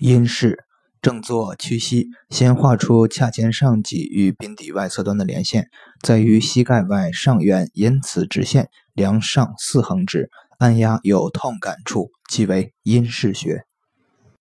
阴市，正坐屈膝，先画出髂前上棘与髌底外侧端的连线，在于膝盖外上缘沿此直线量上四横指，按压有痛感处即为阴市穴。